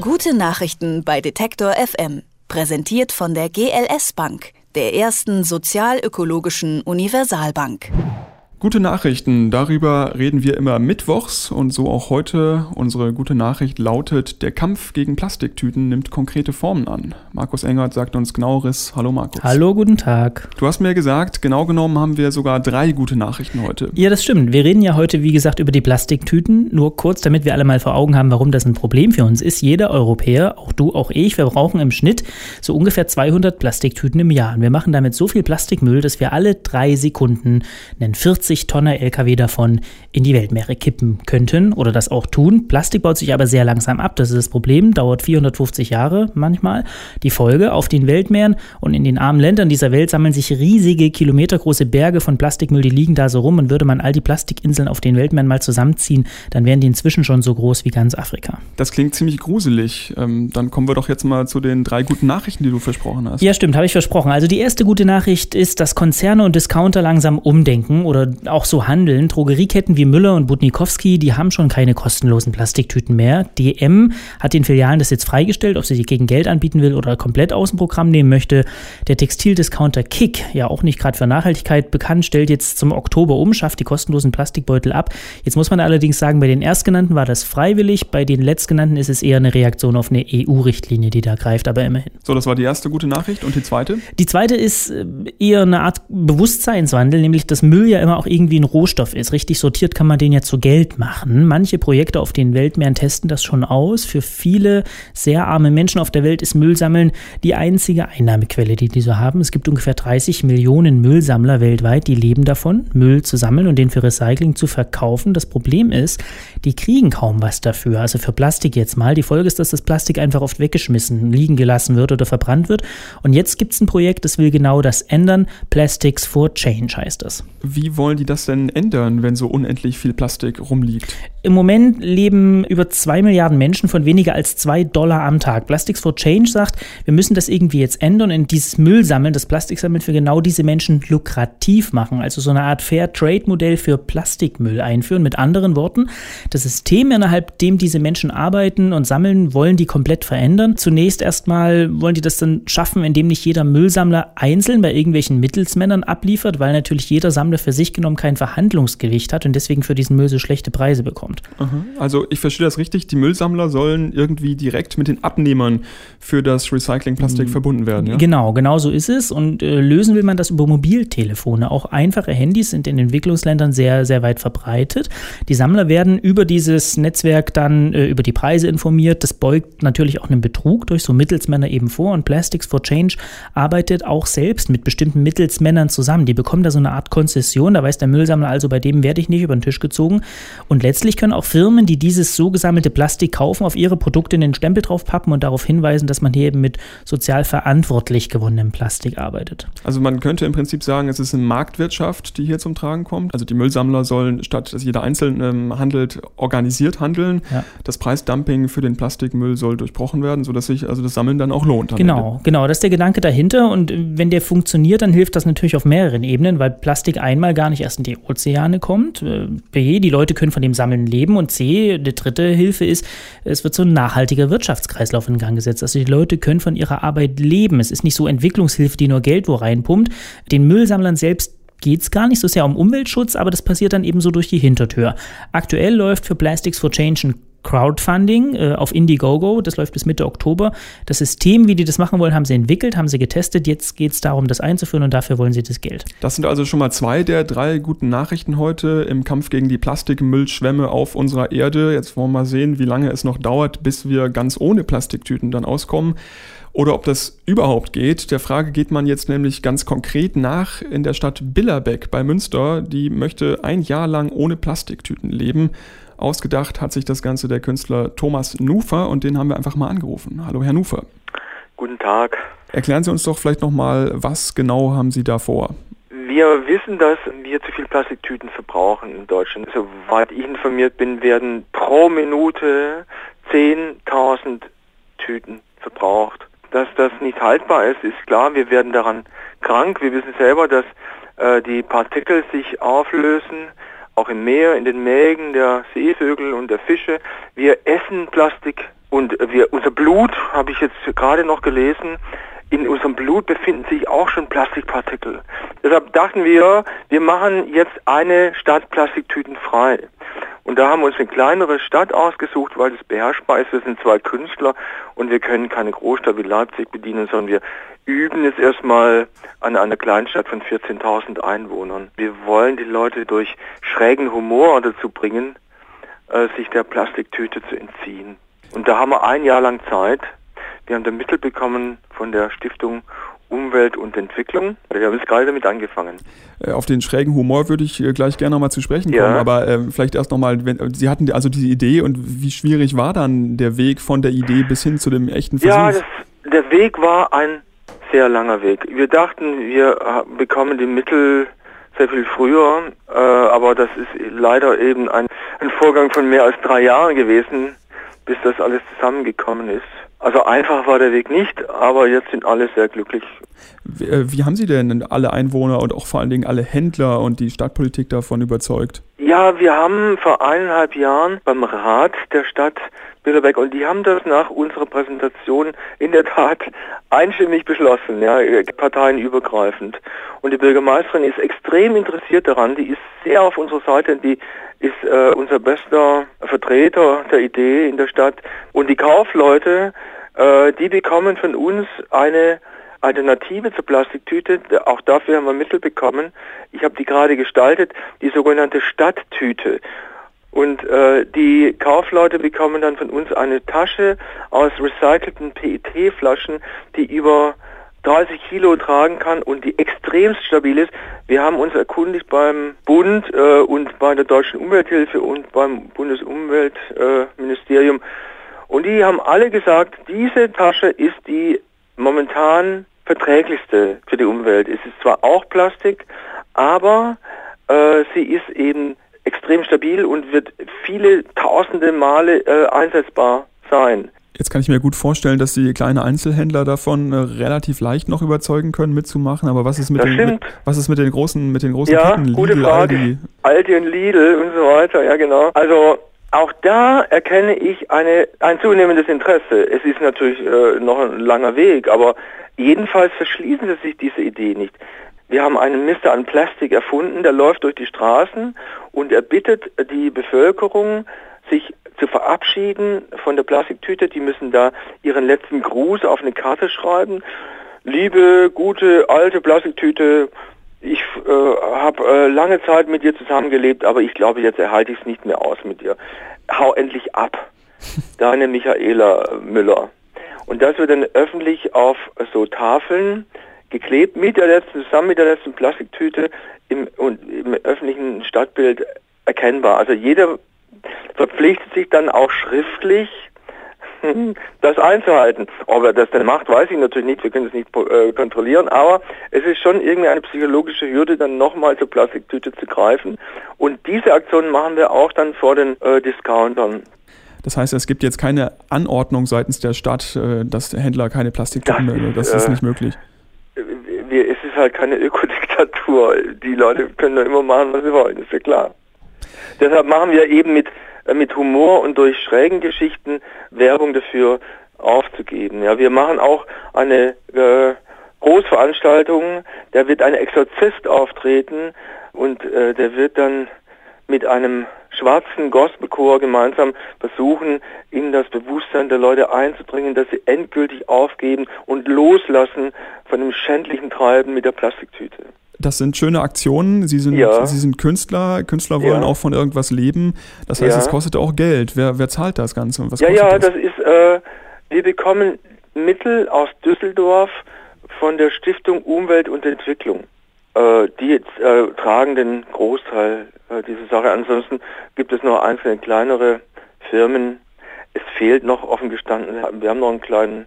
Gute Nachrichten bei Detektor FM. Präsentiert von der GLS Bank, der ersten sozialökologischen Universalbank. Gute Nachrichten, darüber reden wir immer mittwochs und so auch heute. Unsere gute Nachricht lautet, der Kampf gegen Plastiktüten nimmt konkrete Formen an. Markus Engert sagt uns genaueres. Hallo Markus. Hallo, guten Tag. Du hast mir gesagt, genau genommen haben wir sogar drei gute Nachrichten heute. Ja, das stimmt. Wir reden ja heute, wie gesagt, über die Plastiktüten. Nur kurz, damit wir alle mal vor Augen haben, warum das ein Problem für uns ist. Jeder Europäer, auch du, auch ich, wir brauchen im Schnitt so ungefähr 200 Plastiktüten im Jahr. Und wir machen damit so viel Plastikmüll, dass wir alle drei Sekunden einen 40 40-Tonner LKW davon in die Weltmeere kippen könnten oder das auch tun. Plastik baut sich aber sehr langsam ab. Das ist das Problem. Dauert 450 Jahre manchmal. Die Folge auf den Weltmeeren und in den armen Ländern dieser Welt sammeln sich riesige, kilometergroße Berge von Plastikmüll, die liegen da so rum. Und würde man all die Plastikinseln auf den Weltmeeren mal zusammenziehen, dann wären die inzwischen schon so groß wie ganz Afrika. Das klingt ziemlich gruselig. Ähm, dann kommen wir doch jetzt mal zu den drei guten Nachrichten, die du versprochen hast. Ja, stimmt, habe ich versprochen. Also die erste gute Nachricht ist, dass Konzerne und Discounter langsam umdenken oder auch so handeln. Drogerieketten wie Müller und Budnikowski, die haben schon keine kostenlosen Plastiktüten mehr. DM hat den Filialen das jetzt freigestellt, ob sie die gegen Geld anbieten will oder komplett aus dem Programm nehmen möchte. Der Textildiscounter Kick, ja auch nicht gerade für Nachhaltigkeit bekannt, stellt jetzt zum Oktober um, schafft die kostenlosen Plastikbeutel ab. Jetzt muss man allerdings sagen, bei den Erstgenannten war das freiwillig, bei den Letztgenannten ist es eher eine Reaktion auf eine EU-Richtlinie, die da greift, aber immerhin. So, das war die erste gute Nachricht. Und die zweite? Die zweite ist äh, eher eine Art Bewusstseinswandel, nämlich dass Müll ja immer auch irgendwie ein Rohstoff ist. Richtig sortiert kann man den ja zu Geld machen. Manche Projekte auf den Weltmeeren testen das schon aus. Für viele sehr arme Menschen auf der Welt ist Müllsammeln die einzige Einnahmequelle, die die so haben. Es gibt ungefähr 30 Millionen Müllsammler weltweit, die leben davon, Müll zu sammeln und den für Recycling zu verkaufen. Das Problem ist, die kriegen kaum was dafür. Also für Plastik jetzt mal. Die Folge ist, dass das Plastik einfach oft weggeschmissen, liegen gelassen wird oder verbrannt wird. Und jetzt gibt es ein Projekt, das will genau das ändern. Plastics for Change heißt das. Wie wollen die das denn ändern, wenn so unendlich viel Plastik rumliegt? Im Moment leben über zwei Milliarden Menschen von weniger als zwei Dollar am Tag. Plastics for Change sagt, wir müssen das irgendwie jetzt ändern und dieses Müllsammeln, das Plastiksammeln für genau diese Menschen lukrativ machen. Also so eine Art Fair Trade Modell für Plastikmüll einführen. Mit anderen Worten, das System, innerhalb dem diese Menschen arbeiten und sammeln, wollen die komplett verändern. Zunächst erstmal wollen die das dann schaffen, indem nicht jeder Müllsammler einzeln bei irgendwelchen Mittelsmännern abliefert, weil natürlich jeder Sammler für sich genommen kein Verhandlungsgewicht hat und deswegen für diesen Müll so schlechte Preise bekommt. Also ich verstehe das richtig, die Müllsammler sollen irgendwie direkt mit den Abnehmern für das Recyclingplastik mhm. verbunden werden. Ja? Genau, genau so ist es und äh, lösen will man das über Mobiltelefone. Auch einfache Handys sind in Entwicklungsländern sehr, sehr weit verbreitet. Die Sammler werden über dieses Netzwerk dann äh, über die Preise informiert. Das beugt natürlich auch einen Betrug durch so Mittelsmänner eben vor und Plastics for Change arbeitet auch selbst mit bestimmten Mittelsmännern zusammen. Die bekommen da so eine Art Konzession, da weiß der Müllsammler also, bei dem werde ich nicht über den Tisch gezogen. Und letztlich können auch Firmen, die dieses so gesammelte Plastik kaufen, auf ihre Produkte einen Stempel draufpappen und darauf hinweisen, dass man hier eben mit sozial verantwortlich gewonnenem Plastik arbeitet. Also man könnte im Prinzip sagen, es ist eine Marktwirtschaft, die hier zum Tragen kommt. Also die Müllsammler sollen, statt dass jeder einzeln ähm, handelt, organisiert handeln. Ja. Das Preisdumping für den Plastikmüll soll durchbrochen werden, sodass sich also das Sammeln dann auch lohnt. Genau, Ende. genau, das ist der Gedanke dahinter. Und wenn der funktioniert, dann hilft das natürlich auf mehreren Ebenen, weil Plastik einmal gar nicht erst in die Ozeane kommt. Äh, B, die Leute können von dem Sammeln leben und C, die dritte Hilfe ist, es wird so ein nachhaltiger Wirtschaftskreislauf in Gang gesetzt. Also die Leute können von ihrer Arbeit leben. Es ist nicht so Entwicklungshilfe, die nur Geld wo reinpumpt. Den Müllsammlern selbst geht es gar nicht so sehr um Umweltschutz, aber das passiert dann eben so durch die Hintertür. Aktuell läuft für Plastics for Change ein Crowdfunding äh, auf Indiegogo. Das läuft bis Mitte Oktober. Das System, wie die das machen wollen, haben sie entwickelt, haben sie getestet. Jetzt geht es darum, das einzuführen und dafür wollen sie das Geld. Das sind also schon mal zwei der drei guten Nachrichten heute im Kampf gegen die Plastikmüllschwämme auf unserer Erde. Jetzt wollen wir mal sehen, wie lange es noch dauert, bis wir ganz ohne Plastiktüten dann auskommen oder ob das überhaupt geht. Der Frage geht man jetzt nämlich ganz konkret nach in der Stadt Billerbeck bei Münster. Die möchte ein Jahr lang ohne Plastiktüten leben. Ausgedacht hat sich das Ganze der Künstler Thomas Nufer und den haben wir einfach mal angerufen. Hallo, Herr Nufer. Guten Tag. Erklären Sie uns doch vielleicht nochmal, was genau haben Sie da vor? Wir wissen, dass wir zu viel Plastiktüten verbrauchen in Deutschland. Soweit ich informiert bin, werden pro Minute 10.000 Tüten verbraucht. Dass das nicht haltbar ist, ist klar. Wir werden daran krank. Wir wissen selber, dass äh, die Partikel sich auflösen auch im Meer, in den Mägen der Seevögel und der Fische. Wir essen Plastik Und wir, unser Blut, habe ich jetzt gerade noch gelesen, in unserem Blut befinden sich auch schon Plastikpartikel. Deshalb dachten wir, wir machen jetzt eine Stadt Plastiktüten frei. Und da haben wir uns eine kleinere Stadt ausgesucht, weil es beherrschbar ist. Wir sind zwei Künstler und wir können keine Großstadt wie Leipzig bedienen, sondern wir üben jetzt erstmal an einer Kleinstadt von 14.000 Einwohnern. Wir wollen die Leute durch schrägen Humor dazu bringen, äh, sich der Plastiktüte zu entziehen. Und da haben wir ein Jahr lang Zeit. Wir haben da Mittel bekommen von der Stiftung Umwelt und Entwicklung. Wir haben jetzt gerade damit angefangen. Äh, auf den schrägen Humor würde ich äh, gleich gerne nochmal zu sprechen kommen, ja. aber äh, vielleicht erst nochmal, Sie hatten also diese Idee und wie schwierig war dann der Weg von der Idee bis hin zu dem echten Versuch? Ja, das, der Weg war ein sehr langer Weg. Wir dachten, wir bekommen die Mittel sehr viel früher, äh, aber das ist leider eben ein, ein Vorgang von mehr als drei Jahren gewesen, bis das alles zusammengekommen ist. Also einfach war der Weg nicht, aber jetzt sind alle sehr glücklich. Wie, äh, wie, haben Sie denn alle Einwohner und auch vor allen Dingen alle Händler und die Stadtpolitik davon überzeugt? Ja, wir haben vor eineinhalb Jahren beim Rat der Stadt Bilderberg und die haben das nach unserer Präsentation in der Tat einstimmig beschlossen, ja, parteienübergreifend. Und die Bürgermeisterin ist extrem interessiert daran, die ist sehr auf unserer Seite, die ist äh, unser bester Vertreter der Idee in der Stadt. Und die Kaufleute, äh, die bekommen von uns eine Alternative zur Plastiktüte. Auch dafür haben wir Mittel bekommen. Ich habe die gerade gestaltet, die sogenannte Stadttüte. Und äh, die Kaufleute bekommen dann von uns eine Tasche aus recycelten PET-Flaschen, die über 30 Kilo tragen kann und die extremst stabil ist. Wir haben uns erkundigt beim Bund äh, und bei der Deutschen Umwelthilfe und beim Bundesumweltministerium. Äh, und die haben alle gesagt, diese Tasche ist die momentan verträglichste für die Umwelt. Es ist zwar auch Plastik, aber äh, sie ist eben extrem stabil und wird viele tausende Male äh, einsetzbar sein. Jetzt kann ich mir gut vorstellen, dass die kleinen Einzelhändler davon äh, relativ leicht noch überzeugen können, mitzumachen. Aber was ist mit, den, mit, was ist mit den großen, mit den großen ja, Ketten? Gute Lidl, Frage. Aldi? Aldi und Lidl und so weiter, ja genau. Also auch da erkenne ich eine, ein zunehmendes Interesse. Es ist natürlich äh, noch ein langer Weg, aber jedenfalls verschließen sie sich diese Idee nicht. Wir haben einen Mister an Plastik erfunden, der läuft durch die Straßen und er bittet die Bevölkerung, sich zu verabschieden von der Plastiktüte. Die müssen da ihren letzten Gruß auf eine Karte schreiben. Liebe, gute, alte Plastiktüte, ich äh, habe äh, lange Zeit mit dir zusammengelebt, aber ich glaube, jetzt erhalte ich es nicht mehr aus mit dir. Hau endlich ab. Deine Michaela Müller. Und das wird dann öffentlich auf so Tafeln geklebt, mit der letzten, zusammen mit der letzten Plastiktüte im, und im öffentlichen Stadtbild erkennbar. Also jeder verpflichtet sich dann auch schriftlich, das einzuhalten. Ob er das denn macht, weiß ich natürlich nicht, wir können es nicht äh, kontrollieren, aber es ist schon irgendwie eine psychologische Hürde, dann nochmal zur Plastiktüte zu greifen. Und diese Aktion machen wir auch dann vor den äh, Discountern. Das heißt, es gibt jetzt keine Anordnung seitens der Stadt, äh, dass der Händler keine Plastiktüten mehr, das ist äh, nicht möglich. Wir, es ist halt keine Ökodiktatur. Die Leute können doch immer machen, was sie wollen, ist ja klar. Deshalb machen wir eben mit, äh, mit Humor und durch schrägen Geschichten Werbung dafür aufzugeben. Ja, wir machen auch eine äh, Großveranstaltung, da wird ein Exorzist auftreten und äh, der wird dann mit einem schwarzen Gospelchor gemeinsam versuchen, in das Bewusstsein der Leute einzudringen, dass sie endgültig aufgeben und loslassen von dem schändlichen Treiben mit der Plastiktüte das sind schöne Aktionen. Sie sind, ja. Sie sind Künstler. Künstler wollen ja. auch von irgendwas leben. Das heißt, es kostet auch Geld. Wer, wer zahlt das Ganze? Und was ja, ja, das, das ist, äh, wir bekommen Mittel aus Düsseldorf von der Stiftung Umwelt und Entwicklung. Äh, die äh, tragen den Großteil äh, dieser Sache. Ansonsten gibt es noch einzelne kleinere Firmen. Es fehlt noch offen gestanden. Wir haben noch einen kleinen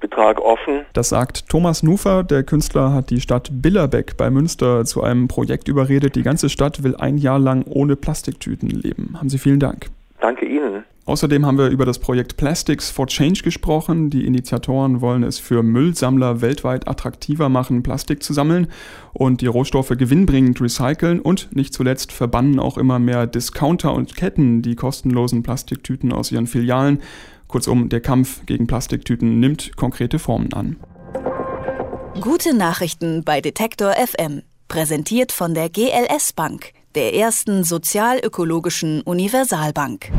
Betrag offen. Das sagt Thomas Nufer. Der Künstler hat die Stadt Billerbeck bei Münster zu einem Projekt überredet. Die ganze Stadt will ein Jahr lang ohne Plastiktüten leben. Haben Sie vielen Dank. Danke Ihnen. Außerdem haben wir über das Projekt Plastics for Change gesprochen. Die Initiatoren wollen es für Müllsammler weltweit attraktiver machen, Plastik zu sammeln und die Rohstoffe gewinnbringend recyceln und nicht zuletzt verbannen auch immer mehr Discounter und Ketten die kostenlosen Plastiktüten aus ihren Filialen. Kurzum, der Kampf gegen Plastiktüten nimmt konkrete Formen an. Gute Nachrichten bei Detektor FM. Präsentiert von der GLS Bank, der ersten sozialökologischen Universalbank.